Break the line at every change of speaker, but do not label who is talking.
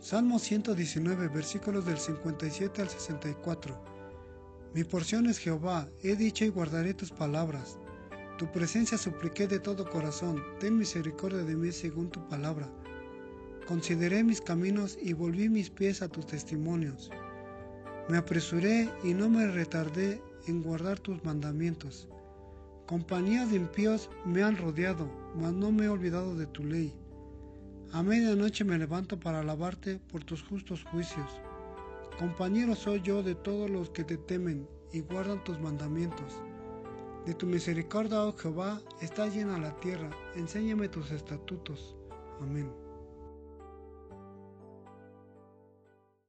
Salmo 119, versículos del 57 al 64. Mi porción es Jehová, he dicho y guardaré tus palabras. Tu presencia supliqué de todo corazón, ten misericordia de mí según tu palabra. Consideré mis caminos y volví mis pies a tus testimonios. Me apresuré y no me retardé en guardar tus mandamientos. Compañías de impíos me han rodeado, mas no me he olvidado de tu ley. A medianoche me levanto para alabarte por tus justos juicios. Compañero soy yo de todos los que te temen y guardan tus mandamientos. De tu misericordia, oh Jehová, está llena la tierra, enséñame tus estatutos. Amén.